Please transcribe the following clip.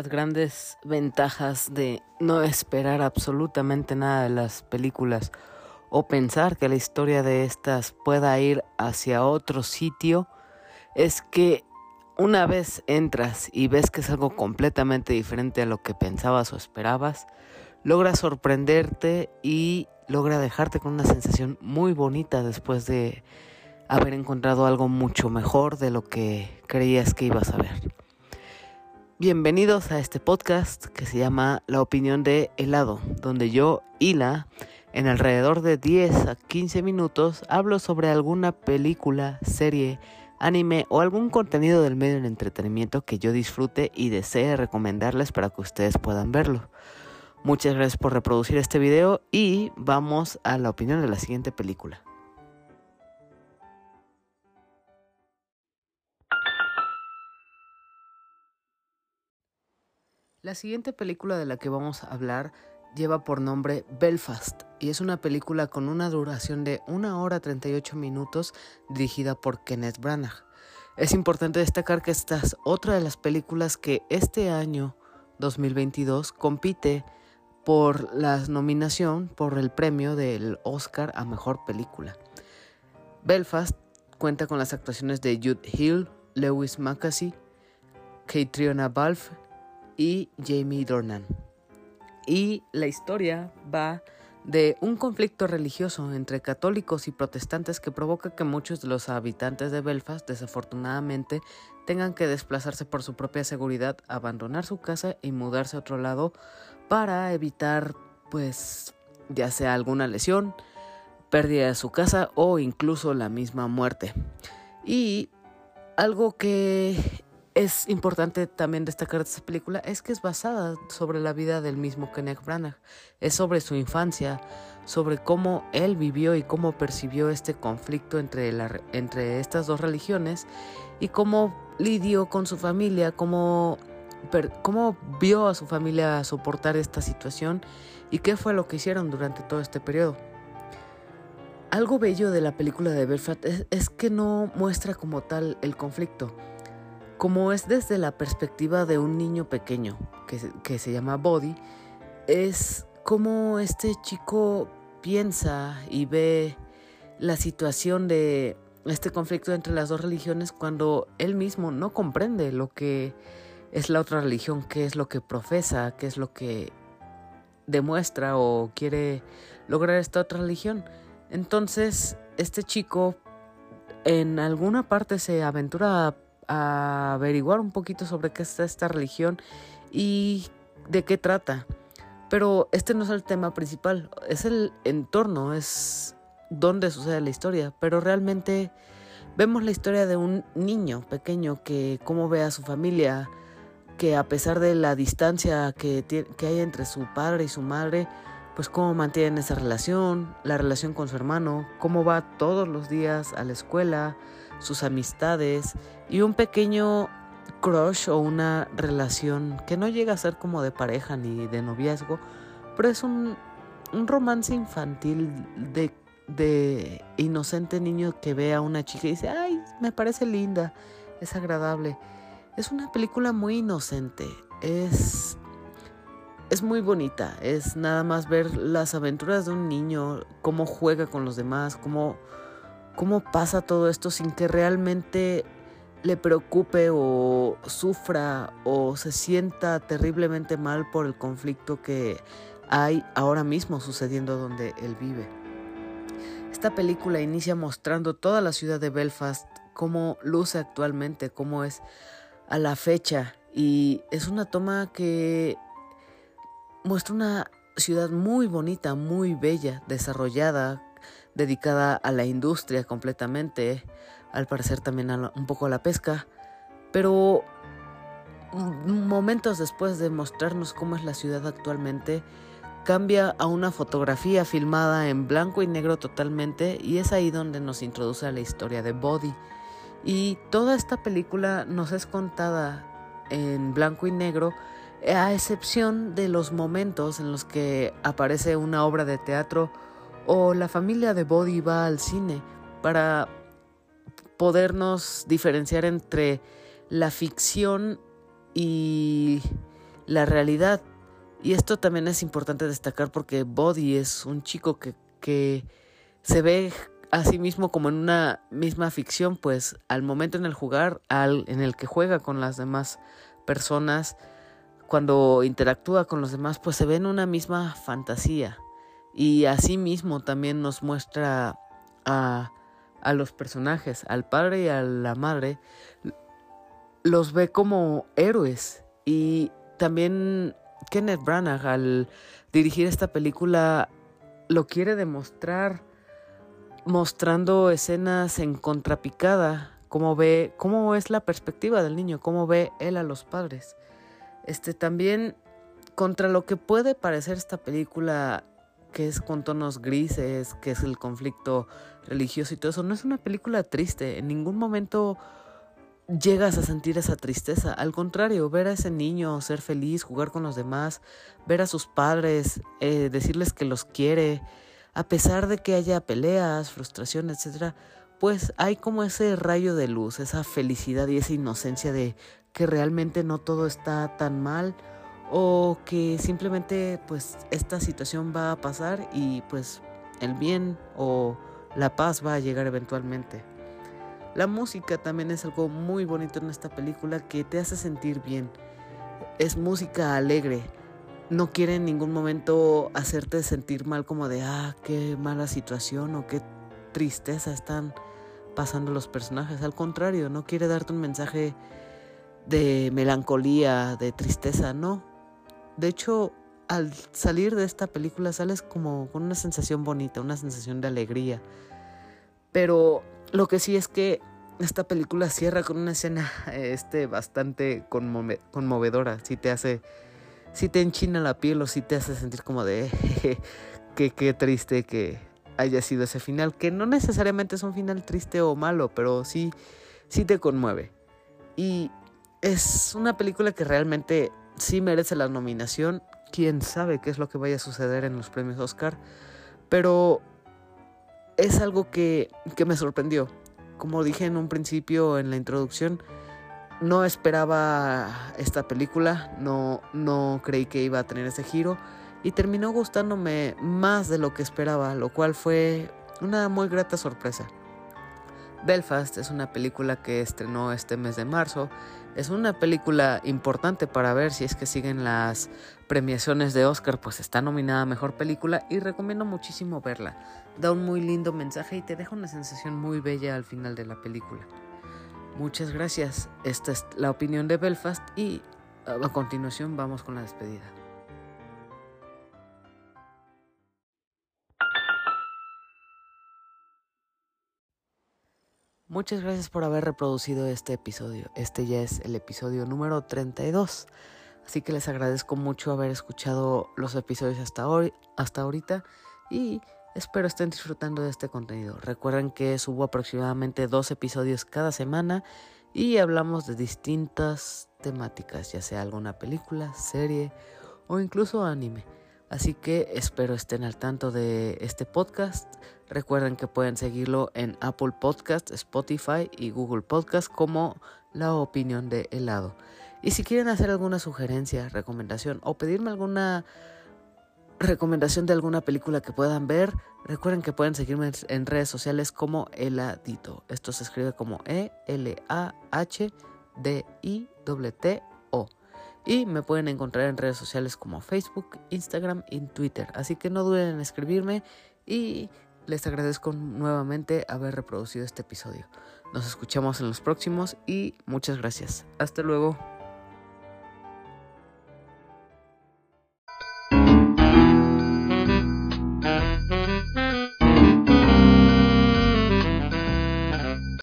las grandes ventajas de no esperar absolutamente nada de las películas o pensar que la historia de estas pueda ir hacia otro sitio es que una vez entras y ves que es algo completamente diferente a lo que pensabas o esperabas, logra sorprenderte y logra dejarte con una sensación muy bonita después de haber encontrado algo mucho mejor de lo que creías que ibas a ver. Bienvenidos a este podcast que se llama La opinión de helado, donde yo, Hila, en alrededor de 10 a 15 minutos hablo sobre alguna película, serie, anime o algún contenido del medio de entretenimiento que yo disfrute y desee recomendarles para que ustedes puedan verlo. Muchas gracias por reproducir este video y vamos a la opinión de la siguiente película. La siguiente película de la que vamos a hablar lleva por nombre Belfast y es una película con una duración de 1 hora 38 minutos dirigida por Kenneth Branagh. Es importante destacar que esta es otra de las películas que este año 2022 compite por la nominación por el premio del Oscar a Mejor Película. Belfast cuenta con las actuaciones de Jude Hill, Lewis Mackasey, Catriona Balfe y Jamie Dornan. Y la historia va de un conflicto religioso entre católicos y protestantes que provoca que muchos de los habitantes de Belfast desafortunadamente tengan que desplazarse por su propia seguridad, abandonar su casa y mudarse a otro lado para evitar pues ya sea alguna lesión, pérdida de su casa o incluso la misma muerte. Y algo que es importante también destacar de esta película es que es basada sobre la vida del mismo Kenneth Branagh. Es sobre su infancia, sobre cómo él vivió y cómo percibió este conflicto entre, entre estas dos religiones y cómo lidió con su familia, cómo, cómo vio a su familia soportar esta situación y qué fue lo que hicieron durante todo este periodo. Algo bello de la película de Belfast es que no muestra como tal el conflicto como es desde la perspectiva de un niño pequeño que, se llama Body, es como este chico piensa y ve la situación de este conflicto entre las dos religiones cuando él mismo no comprende lo que es la otra religión, qué es lo que profesa, qué es lo que demuestra o quiere lograr esta otra religión. Entonces, este chico en alguna parte se aventura a averiguar un poquito sobre qué es esta religión y de qué trata. Pero este no es el tema principal, es el entorno, es donde sucede la historia. Pero realmente vemos la historia de un niño pequeño que cómo ve a su familia, que a pesar de la distancia que, que hay entre su padre y su madre, pues cómo mantienen esa relación, la relación con su hermano, cómo va todos los días a la escuela, sus amistades y un pequeño crush o una relación que no llega a ser como de pareja ni de noviazgo, pero es un, romance infantil de, de inocente niño que ve a una chica y dice, ay, me parece linda, es agradable. Es una película muy inocente, es, es muy bonita, es nada más ver las aventuras de un niño, cómo juega con los demás, cómo cómo pasa todo esto sin que realmente le preocupe o sufra o se sienta terriblemente mal por el conflicto que hay ahora mismo sucediendo donde él vive. Esta película inicia mostrando toda la ciudad de Belfast, cómo luce actualmente, cómo es a la fecha y es una toma que muestra una ciudad muy bonita, muy bella, desarrollada, dedicada a la industria completamente, al parecer también un poco a la pesca, pero momentos después de mostrarnos cómo es la ciudad actualmente, cambia a una fotografía filmada en blanco y negro totalmente y es ahí donde nos introduce a la historia de Body. Y toda esta película nos es contada en blanco y negro, a excepción de los momentos en los que aparece una obra de teatro o la familia de Body va al cine para podernos diferenciar entre la ficción y la realidad. Y esto también es importante destacar porque Body es un chico que, que se ve a sí mismo como en una misma ficción, pues al momento en el jugar, al, en el que juega con las demás personas, cuando interactúa con los demás, pues se ve en una misma fantasía. Y así mismo también nos muestra a, a los personajes, al padre y a la madre, los ve como héroes. Y también Kenneth Branagh al dirigir esta película lo quiere demostrar mostrando escenas en contrapicada, cómo ve, cómo es la perspectiva del niño, cómo ve él a los padres. Este también contra lo que puede parecer esta película que es con tonos grises, que es el conflicto religioso y todo eso, no es una película triste, en ningún momento llegas a sentir esa tristeza. Al contrario, ver a ese niño ser feliz, jugar con los demás, ver a sus padres, eh, decirles que los quiere, a pesar de que haya peleas, frustración, etc., pues hay como ese rayo de luz, esa felicidad y esa inocencia de que realmente no todo está tan mal o que simplemente pues esta situación va a pasar y pues el bien o la paz va a llegar eventualmente. La música también es algo muy bonito en esta película que te hace sentir bien. Es música alegre. No quiere en ningún momento hacerte sentir mal como de, ah, qué mala situación o qué tristeza están pasando los personajes. Al contrario, no quiere darte un mensaje de melancolía, de tristeza, no. De hecho, al salir de esta película sales como con una sensación bonita, una sensación de alegría. Pero lo que sí es que esta película cierra con una escena este, bastante conmovedora. Si te hace. Si te enchina la piel o si te hace sentir como de. que qué triste que haya sido ese final. Que no necesariamente es un final triste o malo, pero sí, sí te conmueve. Y es una película que realmente sí merece la nominación. Quién sabe qué es lo que vaya a suceder en los premios Oscar. Pero es algo que, que me sorprendió. Como dije en un principio en la introducción, no esperaba esta película, no, no creí que iba a tener ese giro y terminó gustándome más de lo que esperaba, lo cual fue una muy grata sorpresa. Belfast es una película que estrenó este mes de marzo. Es una película importante para ver si es que siguen las premiaciones de Oscar, pues está nominada a Mejor Película y recomiendo muchísimo verla. Da un muy lindo mensaje y te deja una sensación muy bella al final de la película. Muchas gracias. Esta es la opinión de Belfast y a continuación vamos con la despedida. Muchas gracias por haber reproducido este episodio. Este ya es el episodio número 32. Así que les agradezco mucho haber escuchado los episodios hasta hoy, hasta ahorita y espero estén disfrutando de este contenido. Recuerden que subo aproximadamente dos episodios cada semana y hablamos de distintas temáticas, ya sea alguna película, serie o incluso anime. Así que espero estén al tanto de este podcast. Recuerden que pueden seguirlo en Apple Podcast, Spotify y Google Podcast como La Opinión de Helado. Y si quieren hacer alguna sugerencia, recomendación o pedirme alguna recomendación de alguna película que puedan ver, recuerden que pueden seguirme en redes sociales como Heladito. Esto se escribe como E-L-A-H-D-I-T-O. Y me pueden encontrar en redes sociales como Facebook, Instagram y Twitter. Así que no duden en escribirme y les agradezco nuevamente haber reproducido este episodio. Nos escuchamos en los próximos y muchas gracias. Hasta luego.